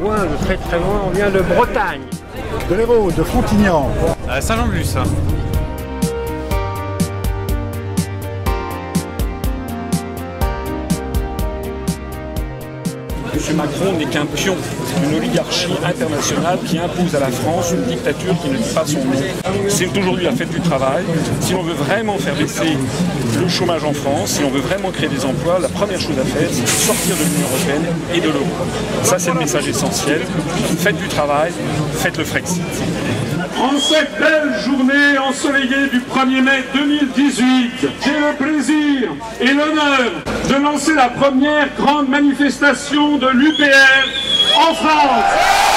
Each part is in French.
loin, de très très loin, on vient de Bretagne. De l'Hérault, de Frontignan. À Saint-Jean-de-Luz. M. Macron n'est qu'un pion d'une oligarchie internationale qui impose à la France une dictature qui ne dit pas son nom. C'est aujourd'hui la fête du travail. Si l'on veut vraiment faire baisser le chômage en France, si on veut vraiment créer des emplois, la première chose à faire, c'est sortir de l'Union européenne et de l'euro. Ça, c'est le message essentiel. Faites du travail, faites le Frexit. En cette belle journée ensoleillée du 1er mai 2018, j'ai le plaisir et l'honneur de lancer la première grande manifestation de l'UPR en France.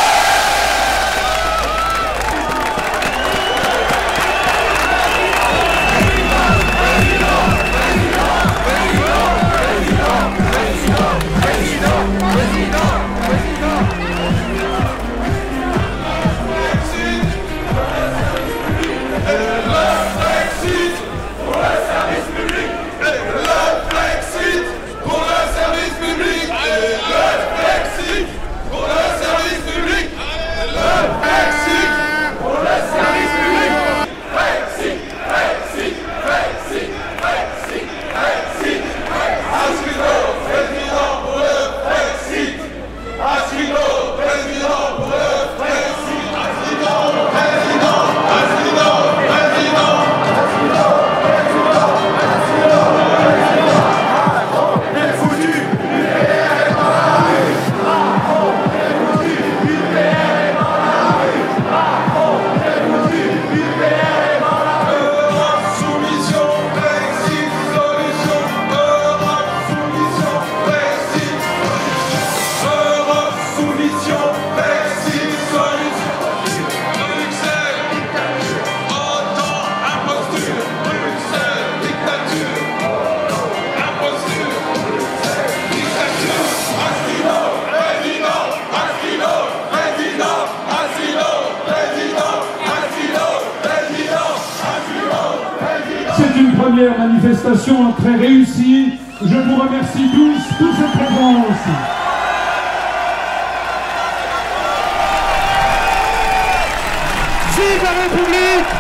Première manifestation très réussie. Je vous remercie tous pour cette présence. Vive la République